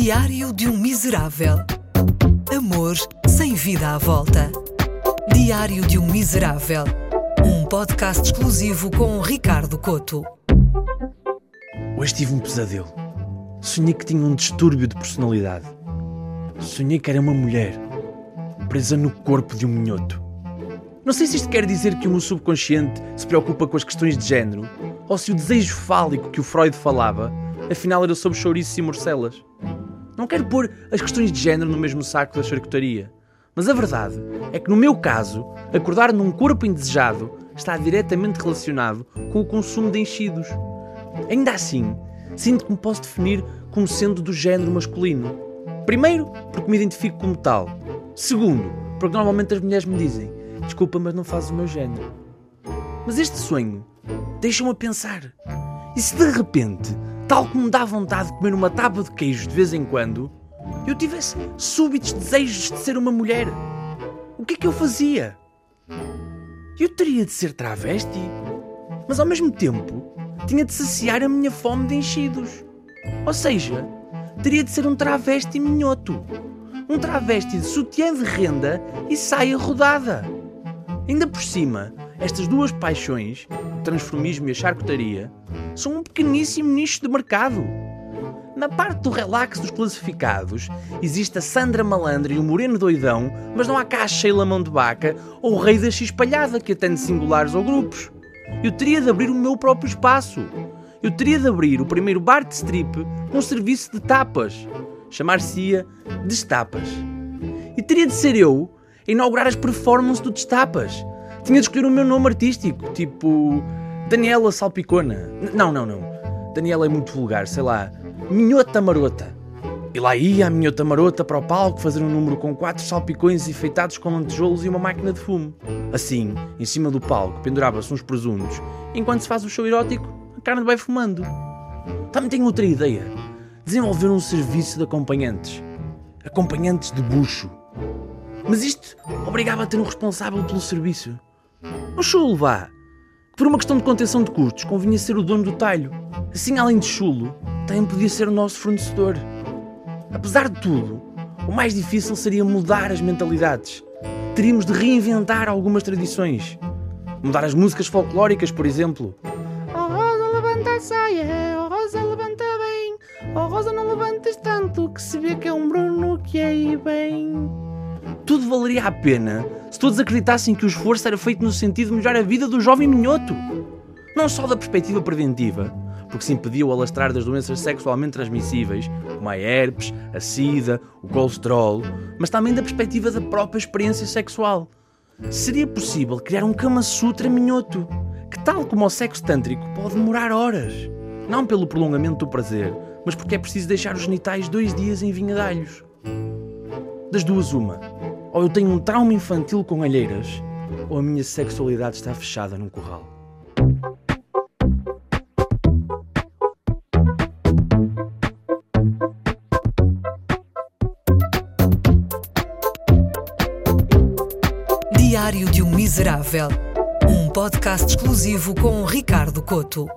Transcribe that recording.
Diário de um Miserável. Amor sem vida à volta. Diário de um Miserável. Um podcast exclusivo com Ricardo Coto. Hoje tive um pesadelo. Sonhei que tinha um distúrbio de personalidade. Sonhei que era uma mulher, presa no corpo de um minhoto. Não sei se isto quer dizer que o meu subconsciente se preocupa com as questões de género, ou se o desejo fálico que o Freud falava, afinal era sobre chouriços e morcelas. Não quero pôr as questões de género no mesmo saco da charcutaria, mas a verdade é que no meu caso, acordar num corpo indesejado está diretamente relacionado com o consumo de enchidos. Ainda assim, sinto que me posso definir como sendo do género masculino. Primeiro, porque me identifico como tal. Segundo, porque normalmente as mulheres me dizem: Desculpa, mas não fazes o meu género. Mas este sonho deixa-me a pensar. E se de repente, tal como dá vontade de comer uma tábua de queijo de vez em quando, eu tivesse súbitos desejos de ser uma mulher? O que é que eu fazia? Eu teria de ser travesti, mas ao mesmo tempo tinha de saciar a minha fome de enchidos. Ou seja, teria de ser um travesti minhoto. Um travesti de sutiã de renda e saia rodada. Ainda por cima, estas duas paixões, transformismo e a charcutaria, são um pequeníssimo nicho de mercado. Na parte do relax dos classificados, existe a Sandra Malandra e o Moreno Doidão, mas não há cá a Sheila Mão de Vaca ou o Rei da X-Palhada que atende singulares ou grupos. Eu teria de abrir o meu próprio espaço. Eu teria de abrir o primeiro bar de strip com serviço de tapas. Chamar-se-ia Destapas. E teria de ser eu a inaugurar as performances do Destapas. Tinha de escolher o meu nome artístico, tipo Daniela Salpicona. N- Não, não, não. Daniela é muito vulgar, sei lá. Minhota Marota. E lá ia a minhota marota para o palco fazer um número com quatro salpicões enfeitados com lantejoulos e uma máquina de fumo. Assim, em cima do palco, pendurava-se uns presuntos, enquanto se faz o show erótico, a carne vai fumando. Também tenho outra ideia. Desenvolver um serviço de acompanhantes. Acompanhantes de bucho. Mas isto obrigava a ter um responsável pelo serviço. Um chulo, vá. Por uma questão de contenção de custos, convinha ser o dono do talho. Assim, além de chulo, também podia ser o nosso fornecedor. Apesar de tudo, o mais difícil seria mudar as mentalidades. Teríamos de reinventar algumas tradições. Mudar as músicas folclóricas, por exemplo. Oh Rosa, levanta a saia, oh Rosa, levanta bem. Oh Rosa, não levantes tanto que se vê que é um Bruno que aí bem. Tudo valeria a pena se todos acreditassem que o esforço era feito no sentido de melhorar a vida do jovem minhoto. Não só da perspectiva preventiva, porque se impedia o alastrar das doenças sexualmente transmissíveis, como a herpes, a sida, o colesterol, mas também da perspectiva da própria experiência sexual. Seria possível criar um Kama Sutra minhoto, que, tal como o sexo tântrico, pode demorar horas. Não pelo prolongamento do prazer, mas porque é preciso deixar os genitais dois dias em vinha de alhos. Das duas, uma. Ou eu tenho um trauma infantil com alheiras, ou a minha sexualidade está fechada num curral. Diário de um Miserável. Um podcast exclusivo com Ricardo Coto.